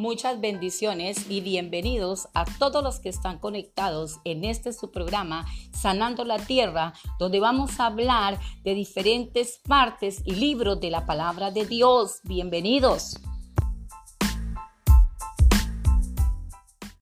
Muchas bendiciones y bienvenidos a todos los que están conectados en este su programa Sanando la Tierra, donde vamos a hablar de diferentes partes y libros de la palabra de Dios. Bienvenidos.